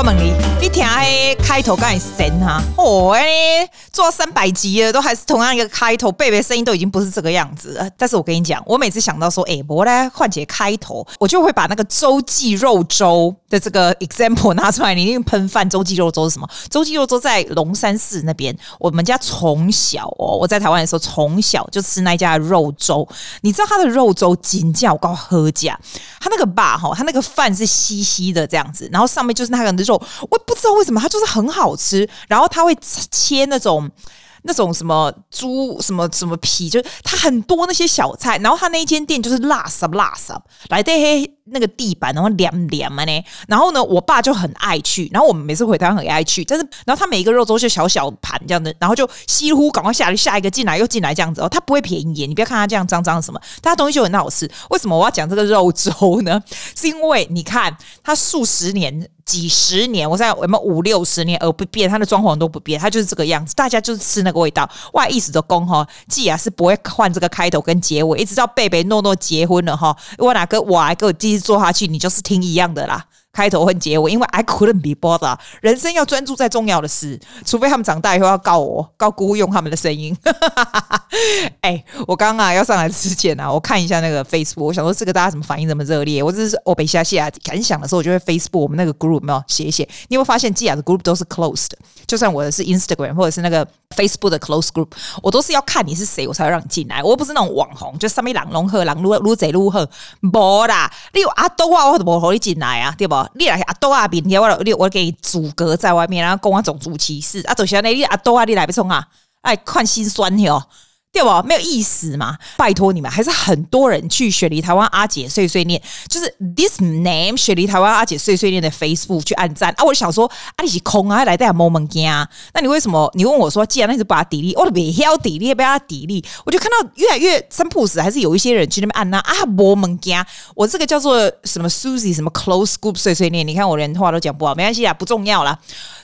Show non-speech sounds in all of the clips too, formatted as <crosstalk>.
我问你，听下开头敢会神哈？哦，做三百集了，都还是同样一个开头，贝贝声音都已经不是这个样子了。但是我跟你讲，我每次想到说，哎，我来换节开头，我就会把那个洲际肉粥的这个 <laughs> example 拿出来。你一定喷饭，洲际肉粥是什么？洲际肉粥在龙山寺那边，我们家从小哦，我在台湾的时候从小就吃那家肉粥。你知道它的肉粥金叫高喝价，它那个吧哈，它那个饭是稀稀的这样子，然后上面就是那个。肉，我不知道为什么它就是很好吃，然后它会切那种那种什么猪什么什么皮，就是它很多那些小菜，然后它那一间店就是辣什辣什么来这些。那个地板然后凉凉嘛呢，然后呢，我爸就很爱去，然后我们每次回台湾很爱去，但是然后他每一个肉粥就小小盘这样的，然后就稀乎赶快下来，下一个进来又进来这样子哦，他不会便宜，你不要看他这样脏脏什么，但他东西就很好吃。为什么我要讲这个肉粥呢？是因为你看他数十年、几十年，我在有没有五六十年而不变，他的装潢都不变，他就是这个样子，大家就是吃那个味道。哇，意思的功哈，既然是不会换这个开头跟结尾，一直到贝贝诺诺结婚了哈，我哪个我来给我继做下去，你就是听一样的啦。开头和结尾，因为 I couldn't be bothered。人生要专注在重要的事，除非他们长大以后要告我，告姑姑用他们的声音。<laughs> 哎、欸，我刚刚啊要上来之前啊，我看一下那个 Facebook，我想说这个大家怎么反应这么热烈？我只是我被下线啊，感想的时候，我就会 Facebook 我们那个 group 没有写一写。你有发现基雅的 group 都是 closed？就算我的是 Instagram 或者是那个 Facebook 的 close group，我都是要看你是谁，我才会让你进来。我又不是那种网红，就上面狼龙鹤狼撸撸贼撸鹤，无啦。你有阿多啊，我都不让你进来啊，对不？你来阿多啊，明天我我我给你阻隔在外面，然后跟我种族歧视啊，就是那你阿多啊，你来不冲啊？哎，看心酸哟。对吧？没有意思嘛！拜托你们，还是很多人去雪梨台湾阿姐碎碎念，就是 this name 雪梨台湾阿姐碎碎念的 Facebook 去按赞啊！我就想说，啊，你是空啊，来带下 moment 啊？那你为什么？你问我说，既然那是把它 delete，我都别要 delete，不要 delete。我就看到越来越三不死，还是有一些人去那边按那啊 moment 啊！我这个叫做什么 Susie 什么 close group 碎碎念，你看我连话都讲不好，没关系啊，不重要啦。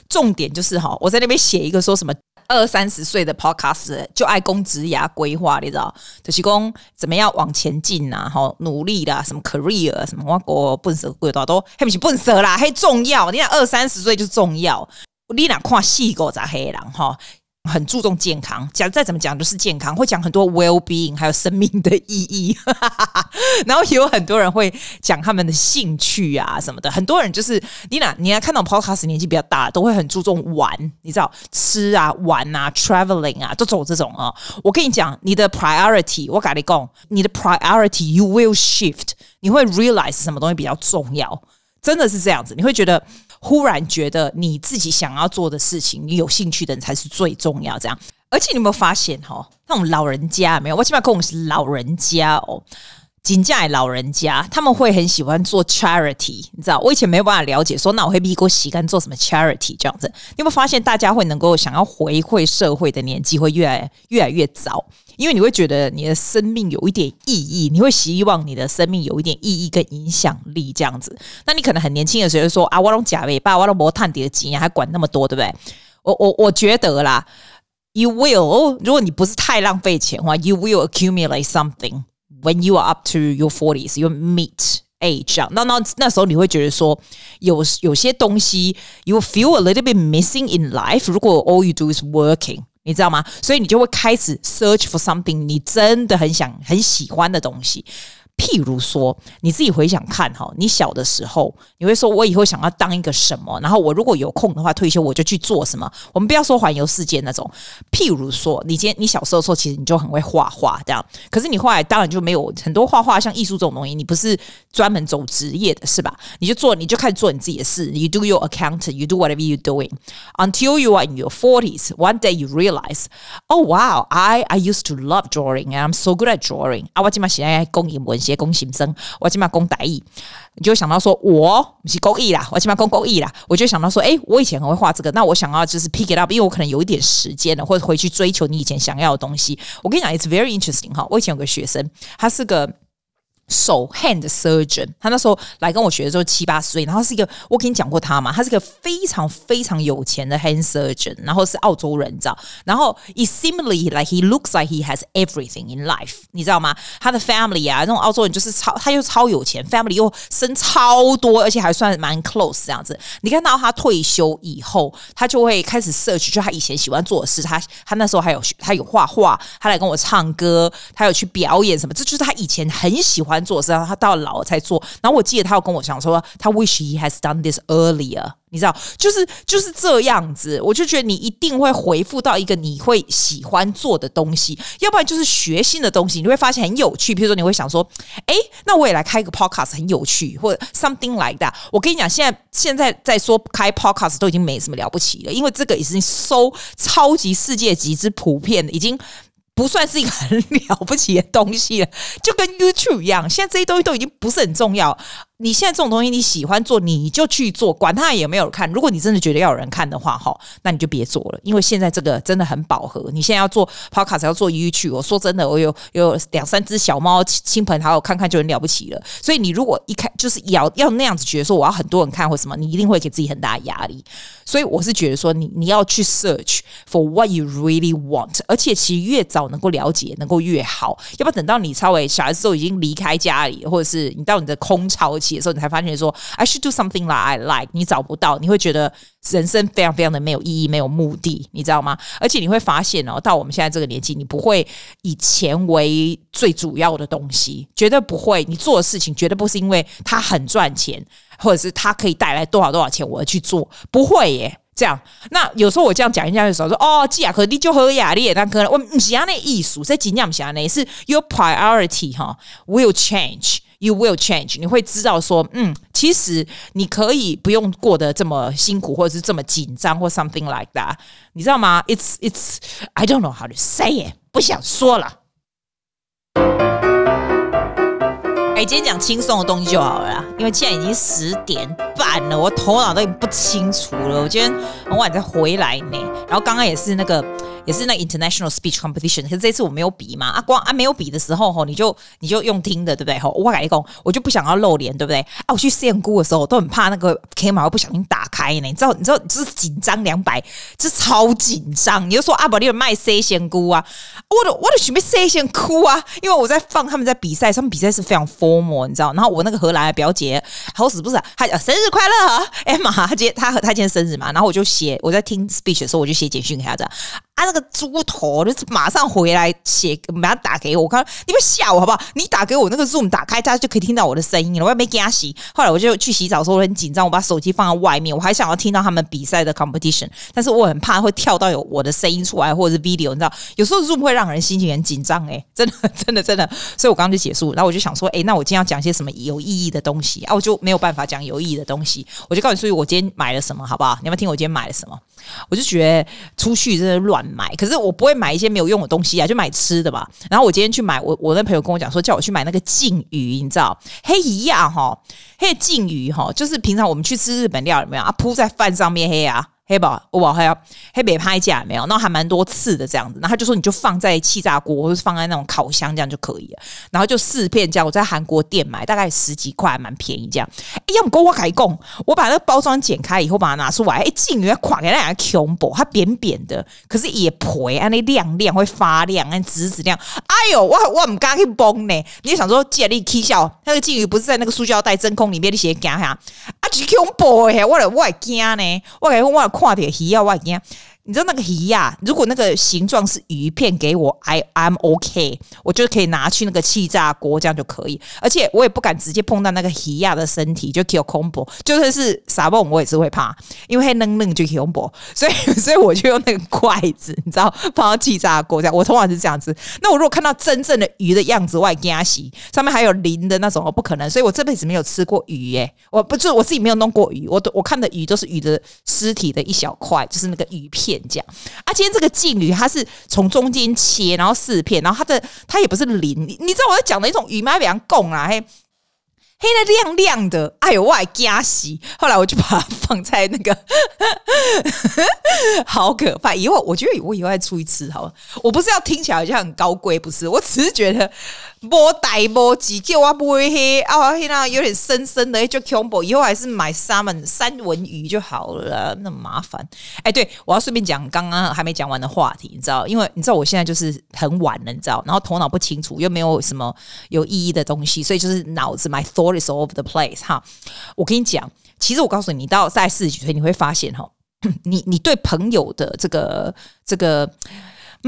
重点就是哈，我在那边写一个说什么。二三十岁的 podcast 就爱攻职涯规划，你知道？就是讲怎么样往前进呐？哈，努力啦，什么 career 什么，我国笨蛇贵多都还不是笨蛇啦，还重要。你看二三十岁就重要，你哪看细个咋黑人哈？很注重健康，讲再怎么讲都是健康，会讲很多 well being，还有生命的意义。<laughs> 然后也有很多人会讲他们的兴趣啊什么的。很多人就是你俩，你来看到 podcast 年纪比较大，都会很注重玩，你知道吃啊、玩啊、traveling 啊，都走这种啊。我跟你讲，你的 priority，我跟你讲，你的 priority you will shift，你会 realize 什么东西比较重要，真的是这样子，你会觉得。忽然觉得你自己想要做的事情，你有兴趣的人才是最重要。这样，而且你有没有发现哈，那种老人家没有？我起码跟我们是老人家哦，金家老人家他们会很喜欢做 charity，你知道？我以前没有办法了解，说那我会逼过洗干做什么 charity 这样子。你有没有发现，大家会能够想要回馈社会的年纪会越来越来越早？因为你会觉得你的生命有一点意义，你会希望你的生命有一点意义跟影响力这样子。那你可能很年轻的时候就说啊，我拢假尾巴，我拢无探底的经验，还管那么多，对不对？我我我觉得啦，you will，如果你不是太浪费钱的话，you will accumulate something when you are up to your forties, your mid age。那那那时候你会觉得说，有有些东西，you feel a little bit missing in life。如果 all you do is working。你知道吗？所以你就会开始 search for something，你真的很想很喜欢的东西。譬如说，你自己回想看哈，你小的时候，你会说我以后想要当一个什么？然后我如果有空的话，退休我就去做什么？我们不要说环游世界那种。譬如说，你今天你小时候的时候，其实你就很会画画这样，可是你后来当然就没有很多画画，像艺术这种东西，你不是专门走职业的是吧？你就做，你就开始做你自己的事。You do your accountant, you do whatever you doing until you are in your forties. One day you realize, oh wow, I I used to love drawing and I'm so good at drawing. 啊，我今嘛现在工艺文。结工行生，我起码工大艺，你就想到说，我是工艺啦，我起码工工艺啦，我就想到说，哎，我以前很会画这个，那我想要就是 pick it up，因为我可能有一点时间了，或者回去追求你以前想要的东西。我跟你讲，it's very interesting 哈。我以前有个学生，他是个手 hand surgeon，他那时候来跟我学的时候七八十岁，然后是一个我跟你讲过他嘛，他是一个非常非常有钱的 hand surgeon，然后是澳洲人，你知道？然后 it seemingly like he looks like he has everything in life，你知道吗？他的 family 啊，那种澳洲人就是超，他又超有钱，family 又生超多，而且还算蛮 close 这样子。你看到他退休以后，他就会开始 search，就他以前喜欢做的事，他他那时候还有他有画画，他来跟我唱歌，他有去表演什么，这就是他以前很喜欢。做事，然后他到老了才做。然后我记得他有跟我讲说，他 wish he has done this earlier。你知道，就是就是这样子。我就觉得你一定会回复到一个你会喜欢做的东西，要不然就是学新的东西，你会发现很有趣。比如说，你会想说，哎，那我也来开个 podcast 很有趣，或者 something like that。我跟你讲，现在现在在说开 podcast 都已经没什么了不起了，因为这个已经收超级世界级之普遍，已经。不算是一个很 <laughs> 了不起的东西了，就跟 YouTube 一样，现在这些东西都已经不是很重要。你现在这种东西你喜欢做，你就去做，管他有没有人看。如果你真的觉得要有人看的话，哈，那你就别做了，因为现在这个真的很饱和。你现在要做 Podcast，要做 YouTube，我说真的，我有有两三只小猫亲朋好友看看就很了不起了。所以你如果一开就是要要那样子觉得说我要很多人看或什么，你一定会给自己很大的压力。所以我是觉得说你你要去 search for what you really want，而且其实越早能够了解，能够越好。要不要等到你稍微小孩子都已经离开家里，或者是你到你的空巢期的时候，你才发现说 I should do something that I like，你找不到，你会觉得人生非常非常的没有意义，没有目的，你知道吗？而且你会发现哦，到我们现在这个年纪，你不会以钱为最主要的东西，绝对不会。你做的事情绝对不是因为它很赚钱，或者是它可以带来多少多少钱，我要去做，不会耶。这样，那有时候我这样讲人家的时候说，哦，这样可你就和雅丽那可能我不是那艺术，在尽量不是那，是 your priority 哈，will change。You will change，你会知道说，嗯，其实你可以不用过得这么辛苦，或者是这么紧张，或 something like that，你知道吗？It's it's I don't know how to say it，不想说了。哎，今天讲轻松的东西就好了啦，因为现在已经十点半了，我头脑都已经不清楚了。我今天很晚才回来呢，然后刚刚也是那个。也是那 international speech competition，可是这次我没有比嘛，啊光啊没有比的时候吼，你就你就用听的对不对吼？我跟你讲，我就不想要露脸对不对？啊，我去献歌的时候我都很怕那个 camera 会不小心打开呢，你知道你知道就是紧张两百，就是超紧张。你就说啊，宝，你有卖 C 献歌啊？我的我的准备 C 献哭啊，因为我在放他们在比赛，他们比赛是非常疯多么你知道？然后我那个荷兰的表姐好死不死，她生日快乐艾玛她今天她她今天生日嘛，然后我就写我在听 speech 的时候，我就写简讯给她的。啊，那个猪头就是马上回来写，马上打给我。我刚你别吓我好不好？你打给我那个 Zoom 打开，大家就可以听到我的声音了。我也没给他洗。后来我就去洗澡的时候，我很紧张，我把手机放在外面，我还想要听到他们比赛的 competition，但是我很怕会跳到有我的声音出来，或者是 video，你知道，有时候 Zoom 会让人心情很紧张，诶，真的，<laughs> 真的，真的。所以我刚刚就结束，然后我就想说，诶，那我今天要讲些什么有意义的东西啊？我就没有办法讲有意义的东西，我就告诉你，所以我今天买了什么，好不好？你要不要听我今天买了什么？我就觉得出去真的乱买，可是我不会买一些没有用的东西啊，就买吃的吧。然后我今天去买，我我那朋友跟我讲说，叫我去买那个鲫鱼，你知道，黑一样哈，黑鲫鱼哈，就是平常我们去吃日本料有没有啊？铺在饭上面黑啊。黑宝，我还要黑北拍架没有？那还蛮多次的这样子。然后他就说，你就放在气炸锅，或是放在那种烤箱这样就可以了。然后就四片这样，我在韩国店买，大概十几块，蛮便宜这样。哎，要不跟我改工，我把那个包装剪开以后，把它拿出来。哎，鲫鱼垮给那样恐怖，它扁扁的，可是也皮啊，那亮亮会发亮，那紫紫亮。哎呦，我我唔敢去崩呢。你就想说，借力踢笑，那个鲫鱼不是在那个塑胶袋真空里面，你写惊吓啊，就恐怖哎，我我会惊呢，我感觉我。看点需要外边。你知道那个鱼呀？如果那个形状是鱼片给我，I I'm OK，我就可以拿去那个气炸锅，这样就可以。而且我也不敢直接碰到那个鱼呀的身体，就 kill combo，就算是撒蹦我也是会怕，因为会嫩嫩就 kill combo，所以 <laughs> 所以我就用那个筷子，你知道放到气炸锅这样。我通常是这样子。那我如果看到真正的鱼的样子，我还惊喜，上面还有鳞的那种，我不可能。所以我这辈子没有吃过鱼耶，我不就我自己没有弄过鱼，我都我看的鱼都是鱼的尸体的一小块，就是那个鱼片。这样啊，今天这个鲫鱼它是从中间切，然后四片，然后它的它也不是鳞，你知道我在讲的一种鱼吗？比较贡啊，嘿，黑的亮亮的，哎呦，我还加洗。后来我就把它放在那个，<laughs> 好可怕。以后我觉得我以后再出一次好了。我不是要听起来好像很高贵，不是，我只是觉得摸呆摸几叫我不会黑啊，黑那有点深深的就恐怖。以后还是买 salmon 三文鱼就好了，那么麻烦。哎，对，我要顺便讲刚刚还没讲完的话题，你知道，因为你知道我现在就是很晚了，你知道，然后头脑不清楚，又没有什么有意义的东西，所以就是脑子 my thought is all over the place 哈，我跟你讲，其实我告诉你，你到在四十几岁，你会发现哈，<coughs> 你你对朋友的这个这个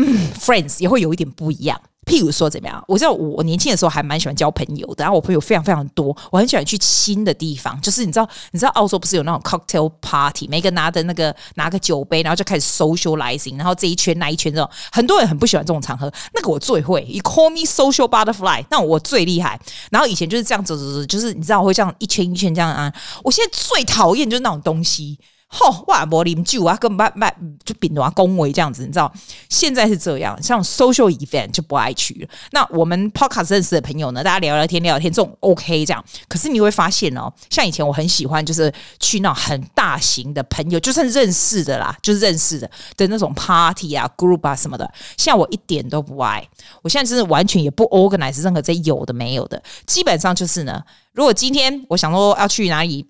嗯 friends 也会有一点不一样。譬如说怎么样？我知道我年轻的时候还蛮喜欢交朋友的，然后我朋友非常非常多，我很喜欢去新的地方。就是你知道，你知道澳洲不是有那种 cocktail party，每个拿的那个拿个酒杯，然后就开始 socializing，然后这一圈那一圈这种，很多人很不喜欢这种场合。那个我最会，you call me social butterfly，那我最厉害。然后以前就是这样走走走，就是你知道我会这样一圈一圈这样啊。我现在最讨厌就是那种东西。吼，哇，柏林酒啊，跟麦麦就饼的话恭维这样子，你知道？现在是这样，像 social event 就不爱去了。那我们 podcast 认识的朋友呢，大家聊聊天，聊聊天，这种 OK 这样。可是你会发现哦，像以前我很喜欢，就是去那种很大型的朋友，就算认识的啦，就是认识的的那种 party 啊、group 啊什么的。像我一点都不爱，我现在真的完全也不 organize 任何这有的没有的。基本上就是呢，如果今天我想说要去哪里。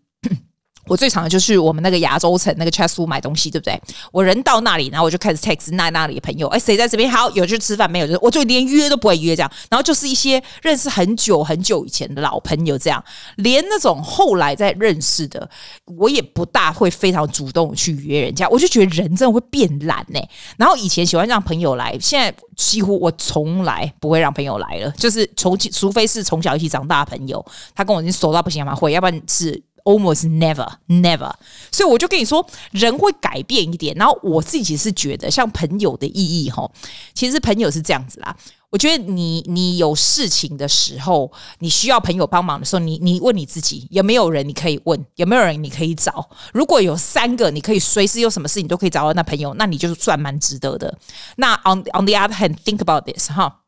我最常的就是我们那个亚洲城那个 Chatswood 买东西，对不对？我人到那里，然后我就开始 text 那那里的朋友，哎，谁在这边？好，有去吃饭没有？就我就连约都不会约这样。然后就是一些认识很久很久以前的老朋友这样，连那种后来再认识的，我也不大会非常主动去约人家。我就觉得人真的会变懒呢。然后以前喜欢让朋友来，现在几乎我从来不会让朋友来了，就是从除非是从小一起长大的朋友，他跟我已经熟到不行嘛，会，要不然是。Almost never, never。所以我就跟你说，人会改变一点。然后我自己是觉得，像朋友的意义哈，其实朋友是这样子啦。我觉得你你有事情的时候，你需要朋友帮忙的时候，你你问你自己有没有人你可以问，有没有人你可以找。如果有三个，你可以随时有什么事你都可以找到那朋友，那你就算蛮值得的。那 on on the other hand, think about this 哈，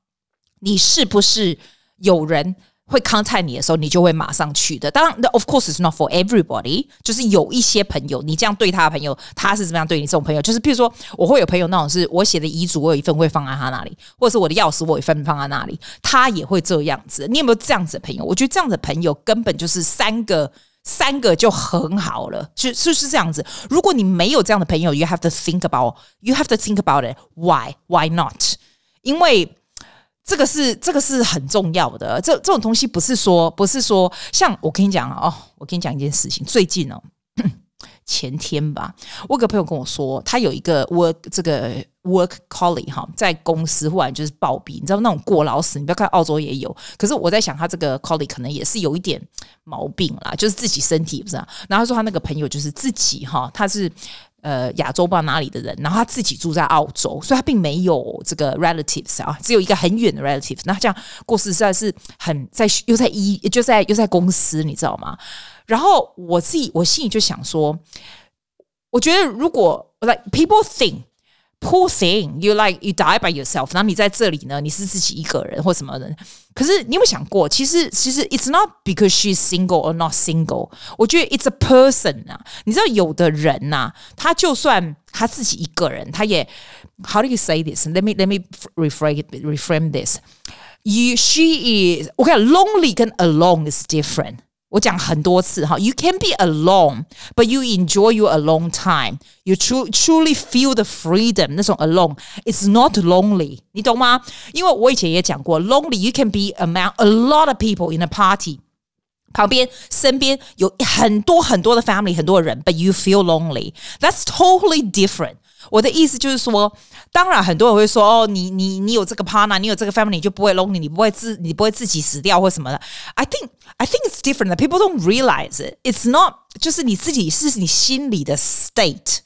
你是不是有人？会坑害你的时候，你就会马上去的。当然，of course is not for everybody。就是有一些朋友，你这样对他的朋友，他是怎么样对你？这种朋友，就是譬如说，我会有朋友那种是我写的遗嘱，我有一份会放在他那里，或者是我的钥匙，我有一份放在那里，他也会这样子。你有没有这样子的朋友？我觉得这样子的朋友根本就是三个，三个就很好了，是是是这样子。如果你没有这样的朋友，you have to think about，you have to think about it。Why? Why not？因为。这个是这个是很重要的，这这种东西不是说不是说像我跟你讲哦，我跟你讲一件事情，最近哦，<clears throat> 前天吧，我有个朋友跟我说，他有一个 work 这个 work colleague 哈，在公司忽然就是暴毙，你知道那种过劳死，你不要看澳洲也有，可是我在想他这个 colleague 可能也是有一点毛病啦，就是自己身体不是，啊然后他说他那个朋友就是自己哈，他是。呃，亚洲不知道哪里的人，然后他自己住在澳洲，所以他并没有这个 relatives 啊，只有一个很远的 relatives。那这样过世实在是很在又在医，就在又在公司，你知道吗？然后我自己我心里就想说，我觉得如果 like people think。Poor thing, you like you die by yourself。然后你在这里呢，你是自己一个人或什么人？可是你有没有想过，其实其实 it's not because she's single or not single。我觉得 it's a person 啊。你知道有的人呐、啊，他就算他自己一个人，他也 How do you say this? Let me let me reframe reframe this. You she is okay. Lonely 跟 alone is different. 我讲很多次哈，You can be alone, but you enjoy your alone time. You truly truly feel the freedom. 那种 alone, it's not lonely. 你懂吗？因为我以前也讲过，lonely you can be among a lot of people in a party. 旁边身边有很多很多的 family，很多人，but you feel lonely. That's totally different. 我的意思就是说，当然很多人会说，哦，你你你有这个 partner，你有这个 family，你就不会 lonely，你不会自你不会自己死掉或什么的。I think I think it's different. People don't realize it. It's not 就是你自己是你心里的 state，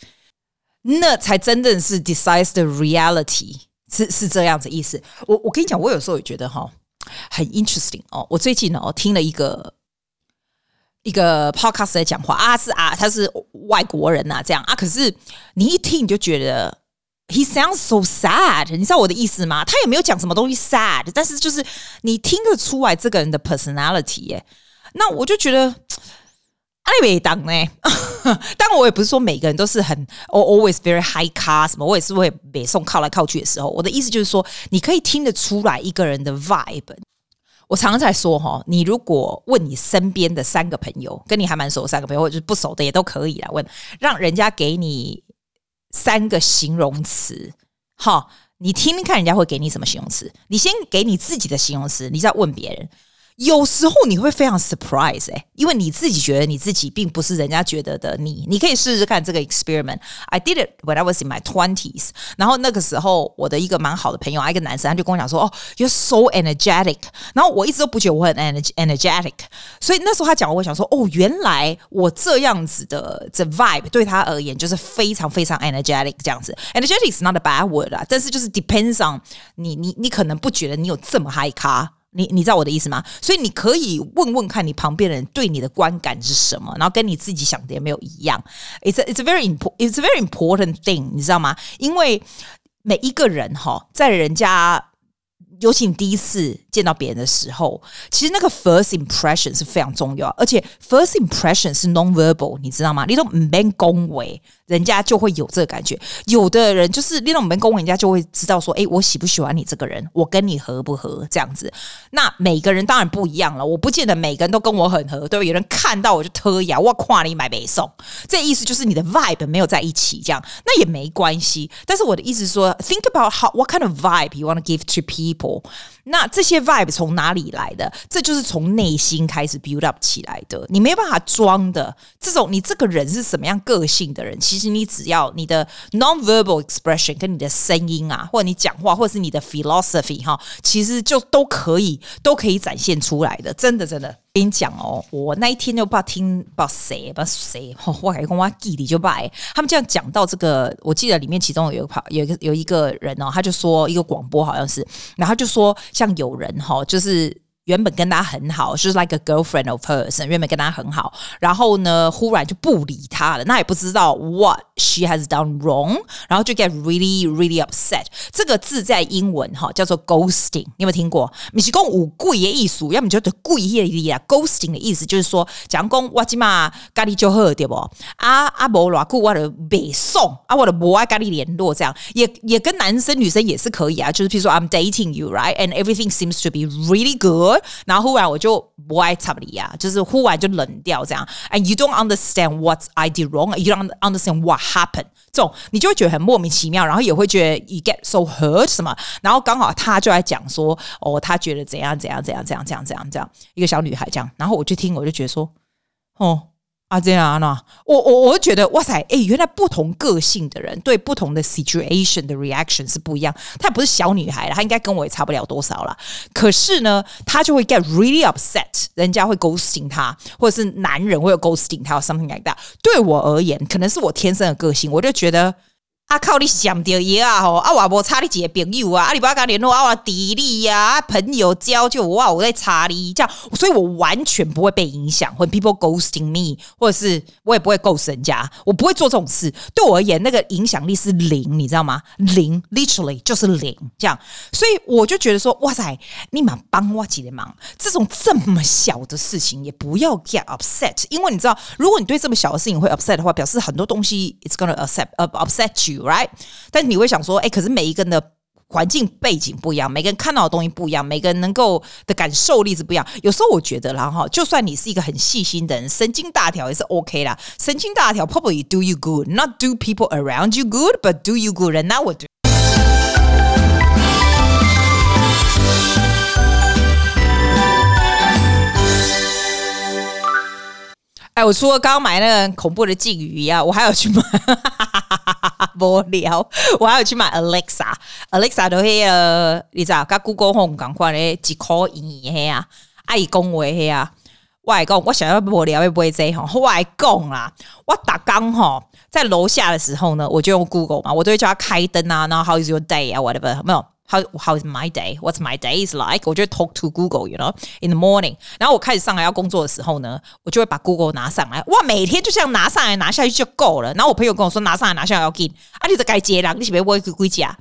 那才真正是 decides the reality，是是这样子意思。我我跟你讲，我有时候也觉得哈很 interesting 哦。我最近哦听了一个。一个 podcast 在讲话啊，是啊，他是外国人呐、啊，这样啊，可是你一听你就觉得 he sounds so sad，你知道我的意思吗？他也没有讲什么东西 sad，但是就是你听得出来这个人的 personality 耶。那我就觉得阿里没当呢。<laughs> 当然，我也不是说每个人都是很 always very high class 什么，我也是会北宋靠来靠去的时候。我的意思就是说，你可以听得出来一个人的 vibe。我常常在说哈，你如果问你身边的三个朋友，跟你还蛮熟的三个朋友，或者是不熟的也都可以来问，让人家给你三个形容词，哈，你听听看人家会给你什么形容词？你先给你自己的形容词，你再问别人。有时候你会非常 surprise 哎，因为你自己觉得你自己并不是人家觉得的你，你可以试试看这个 experiment。I did it when I was in my twenties。然后那个时候，我的一个蛮好的朋友，一个男生，他就跟我讲说：“哦，you're so energetic。”然后我一直都不觉得我很 energetic，所以那时候他讲，我想说：“哦，原来我这样子的这 vibe 对他而言就是非常非常 energetic 这样子。Energetic is not a bad word 啦，但是就是 depends on 你你你可能不觉得你有这么 high 咖。”你你知道我的意思吗？所以你可以问问看你旁边的人对你的观感是什么，然后跟你自己想的有没有一样。It's a, it's very important it's very important thing，你知道吗？因为每一个人哈，在人家。尤其你第一次见到别人的时候，其实那个 first impression 是非常重要，而且 first impression 是 non-verbal，你知道吗？你都没恭维，人家就会有这个感觉。有的人就是那种没恭维，人家就会知道说，哎，我喜不喜欢你这个人，我跟你合不合这样子。那每个人当然不一样了，我不见得每个人都跟我很合，对吧？有人看到我就特意我夸你买北宋，这意思就是你的 vibe 没有在一起，这样那也没关系。但是我的意思是说，think about how what kind of vibe you want to give to people。那这些 vibe 从哪里来的？这就是从内心开始 build up 起来的，你没办法装的。这种你这个人是什么样个性的人，其实你只要你的 non-verbal expression 跟你的声音啊，或者你讲话，或者是你的 philosophy 哈，其实就都可以都可以展现出来的。真的，真的。跟你讲哦，我那一天就不知道听不知道谁不知道谁，我还跟我弟弟就拜。他们这样讲到这个，我记得里面其中有一个有一个有一个人哦，他就说一个广播好像是，然后就说像有人哈，就是。原本跟他很好，就是 like a girlfriend of hers，原本跟他很好，然后呢，忽然就不理他了，那也不知道 what she has done wrong，然后就 get really really upset。这个字在英文哈叫做 ghosting，你有没有听过？你是讲五贵的意思，要么就得贵一点啊。ghosting 的意思就是说，讲讲我今嘛咖喱就好对不？啊啊无偌久我就袂爽，啊我就不爱咖喱联络，这样也也跟男生女生也是可以啊，就是譬如说 I'm dating you right，and everything seems to be really good。然后忽然我就不爱插你呀，就是忽然就冷掉这样。And you don't understand what I did wrong. You don't understand what happened. 这种你就会觉得很莫名其妙，然后也会觉得 you get so hurt 什么。然后刚好他就来讲说，哦，他觉得怎样怎样怎样怎样怎样怎样这样一个小女孩这样。然后我就听，我就觉得说，哦。啊，这样啊，那我我我觉得哇塞，哎，原来不同个性的人对不同的 situation 的 reaction 是不一样。她也不是小女孩了，她应该跟我也差不了多少了。可是呢，她就会 get really upset，人家会 ghosting 她，或者是男人会有 ghosting 她，something like that。对我而言，可能是我天生的个性，我就觉得。啊靠！你想到嘢啊吼！啊我无差你几个朋友啊！啊你不要跟联络啊！我地理呀，朋友交就哇！我在查你这样，所以我完全不会被影响。或 people ghosting me，或者是我也不会 ghost 人家，我不会做这种事。对我而言，那个影响力是零，你知道吗？零，literally 就是零。这样，所以我就觉得说，哇塞，你蛮帮我几个忙。这种这么小的事情也不要 get upset，因为你知道，如果你对这么小的事情会 upset 的话，表示很多东西 it's gonna upset upset you。Right，但是你会想说，哎、可是每一个人的环境背景不一样，每个人看到的东西不一样，每个人能够的感受力是不一样。有时候我觉得啦，哈，就算你是一个很细心的人，神经大条也是 OK 啦。神经大条 probably do you good，not do people around you good，but do you good，and that would do。哎，我除了刚刚买那个恐怖的鲫鱼啊，我还要去买。无聊，<laughs> 我还要去买 Alexa，Alexa 都是呃，你知道，跟 Google Home 同款的，一块一嘿啊，爱讲话嘿啊，我来讲，我想要无聊会不会这样？我来讲啦，我打刚吼在楼下的时候呢，我就用 Google 嘛，我都会叫他开灯啊，然后 How is your day 啊，whatever，没有。How how is my day? What's my day is like? 我就会 talk to Google，you know, in the morning。然后我开始上来要工作的时候呢，我就会把 Google 拿上来。哇，每天就这样拿上来拿下去就够了。然后我朋友跟我说，拿上来拿下来要紧啊，你这该接啦，你是不是我归归家？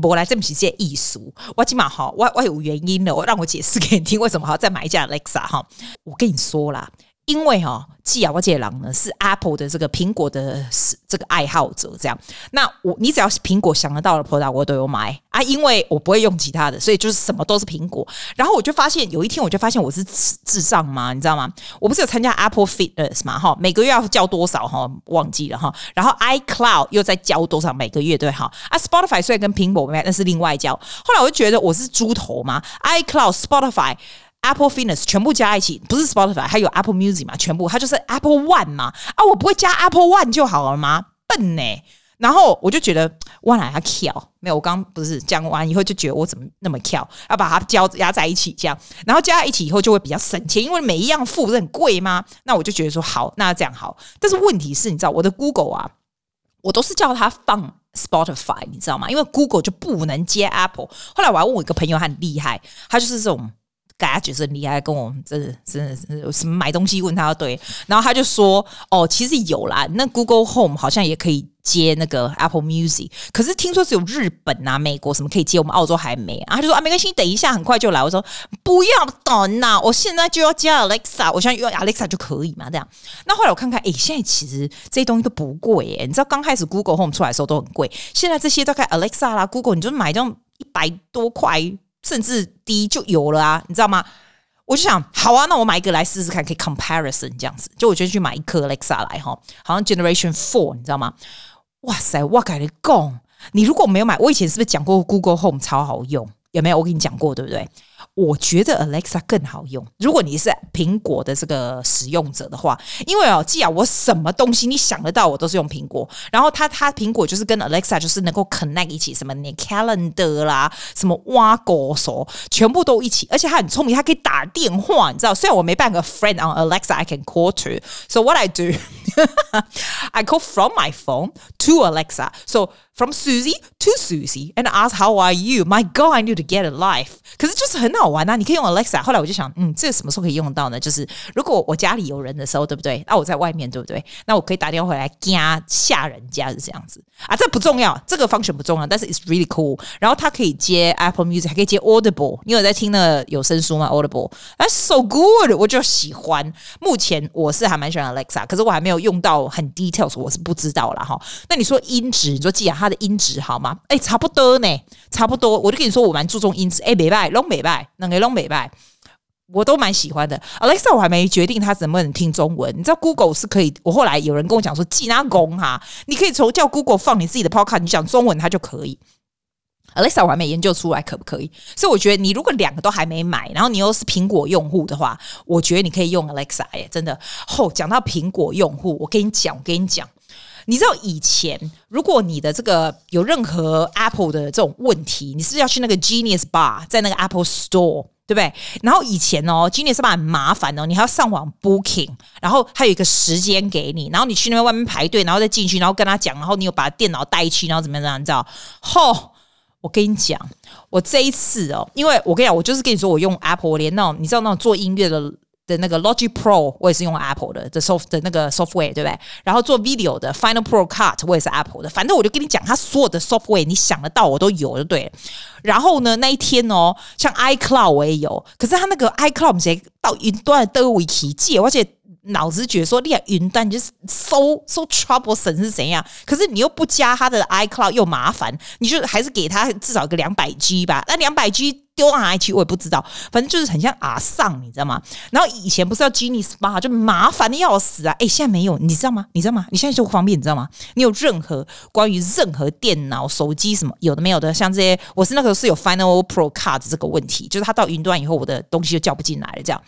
不来这么是这艺术。我起码哈，我我有原因的，我让我解释给你听，为什么还要再买一架 Alexa 哈？我跟你说啦。因为哈，季亚我姐郎呢是 Apple 的这个苹果的这个爱好者，这样，那我你只要是苹果想得到的 product 我都有买啊，因为我不会用其他的，所以就是什么都是苹果。然后我就发现有一天我就发现我是智智障吗？你知道吗？我不是有参加 Apple Fitness 嘛？哈，每个月要交多少哈？忘记了哈。然后 iCloud 又在交多少每个月对哈？啊，Spotify 虽然跟苹果没，但是另外交。后来我就觉得我是猪头嘛，iCloud Spotify。Apple Fitness 全部加一起，不是 Spotify，还有 Apple Music 嘛？全部它就是 Apple One 嘛？啊，我不会加 Apple One 就好了吗？笨呢、然后我就觉得哇，哪要跳？没有，我刚不是讲完以后就觉得我怎么那么跳？要把它交压在一起这样，然后加在一起以后就会比较省钱，因为每一样付不是很贵吗？那我就觉得说好，那这样好。但是问题是，你知道我的 Google 啊，我都是叫它放 Spotify，你知道吗？因为 Google 就不能接 Apple。后来我还问我一个朋友，他很厉害，他就是这种。大家觉得你还跟我真的真的是什么买东西问他对，然后他就说哦，其实有啦，那 Google Home 好像也可以接那个 Apple Music，可是听说只有日本啊、美国什么可以接，我们澳洲还没啊。他就说啊，没关系，你等一下，很快就来。我说不要等呐，我现在就要加 Alexa，我现在用 Alexa 就可以嘛，这样。那后来我看看，哎，现在其实这些东西都不贵哎，你知道刚开始 Google Home 出来的时候都很贵，现在这些大概 Alexa 啦、Google，你就买这种一百多块。甚至低就有了啊，你知道吗？我就想，好啊，那我买一个来试试看，可以 comparison 这样子。就我就去买一颗 Alexa 来哈，好像 Generation Four，你知道吗？哇塞，我跟你讲，你如果没有买，我以前是不是讲过 Google Home 超好用？有没有？我跟你讲过，对不对？我觉得 Alexa 更好用。如果你是苹果的这个使用者的话，因为哦，既然我什么东西你想得到，我都是用苹果。然后它它苹果就是跟 Alexa 就是能够 connect 一起，什么你 Calendar 啦，什么挖狗手，全部都一起。而且它很聪明，它可以打电话，你知道？虽然我没办个 friend on Alexa，I can call to。So what I do, I call from my phone to Alexa. So from Susie to Susie and ask how are you? My God, I need to get a life. 可是就是很好好玩啊！你可以用 Alexa。后来我就想，嗯，这个什么时候可以用到呢？就是如果我家里有人的时候，对不对？那我在外面，对不对？那我可以打电话回来加吓人家是这样子啊。这不重要，这个 function 不重要，但是 it's really cool。然后它可以接 Apple Music，还可以接 Audible。你有在听那个有声书吗？Audible，that's so good，我就喜欢。目前我是还蛮喜欢 Alexa，可是我还没有用到很 details，我是不知道啦哈。那你说音质，你说既然它的音质好吗？哎，差不多呢，差不多。我就跟你说，我蛮注重音质。哎，没拜，拢没拜，两个拢没拜，我都蛮喜欢的。Alexa，我还没决定它能不能听中文。你知道 Google 是可以，我后来有人跟我讲说，记那功哈，你可以从叫 Google 放你自己的 Podcast，你讲中文它就可以。Alexa，我还没研究出来可不可以。所以我觉得，你如果两个都还没买，然后你又是苹果用户的话，我觉得你可以用 Alexa 耶，真的。后、哦、讲到苹果用户，我跟你讲，我跟你讲。你知道以前，如果你的这个有任何 Apple 的这种问题，你是不是要去那个 Genius Bar，在那个 Apple Store，对不对？然后以前哦，Genius Bar 很麻烦哦，你还要上网 Booking，然后还有一个时间给你，然后你去那边外面排队，然后再进去，然后跟他讲，然后你有把电脑带去，然后怎么样怎样？你知道？吼，我跟你讲，我这一次哦，因为我跟你讲，我就是跟你说，我用 Apple 连那种，你知道那种做音乐的。的那个 Logic Pro 我也是用 Apple 的的 soft 的那个 software 对不对？然后做 video 的 Final Pro Cut 我也是 Apple 的，反正我就跟你讲，它所有的 software 你想得到我都有就对。然后呢，那一天哦，像 iCloud 我也有，可是它那个 iCloud 直接到云端的都为奇借，而且。脑子觉得说，你云端就是 so so troublesome 是怎样？可是你又不加他的 iCloud 又麻烦，你就还是给他至少个两百 G 吧。那两百 G 丢到哪里去我也不知道，反正就是很像阿桑，你知道吗？然后以前不是要 G 28就麻烦的要死啊！哎，现在没有，你知道吗？你知道吗？你现在就方便，你知道吗？你有任何关于任何电脑、手机什么有的没有的，像这些，我是那个是有 Final Pro Cut 这个问题，就是它到云端以后，我的东西就叫不进来了，这样。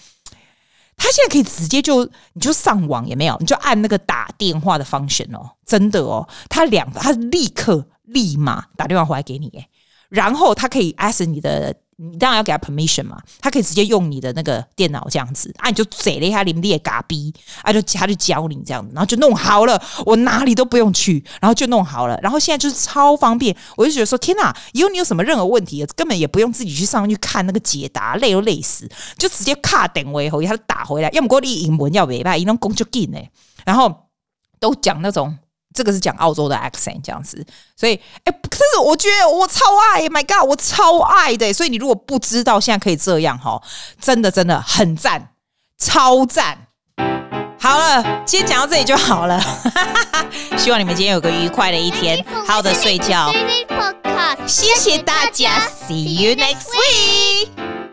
他现在可以直接就你就上网也没有，你就按那个打电话的 function 哦，真的哦，他两他立刻立马打电话回来给你，然后他可以 access 你的你当然要给他 permission 嘛，他可以直接用你的那个电脑这样子，啊，你就嘴了一下里面的嘎逼，啊，就他就教你这样子，然后就弄好了，我哪里都不用去，然后就弄好了，然后现在就是超方便，我就觉得说天哪，以后你有什么任何问题，根本也不用自己去上去看那个解答，累都累死，就直接卡点位后，他就打回来，要么过你英文要袂歹，伊拢讲就紧呢，然后都讲那种。这个是讲澳洲的 accent 这样子，所以哎，可是我觉得我超爱，My God，我超爱的。所以你如果不知道现在可以这样哈，真的真的很赞，超赞。好了，今天讲到这里就好了，<laughs> 希望你们今天有个愉快的一天，好好的睡觉。谢谢大家，See you next week。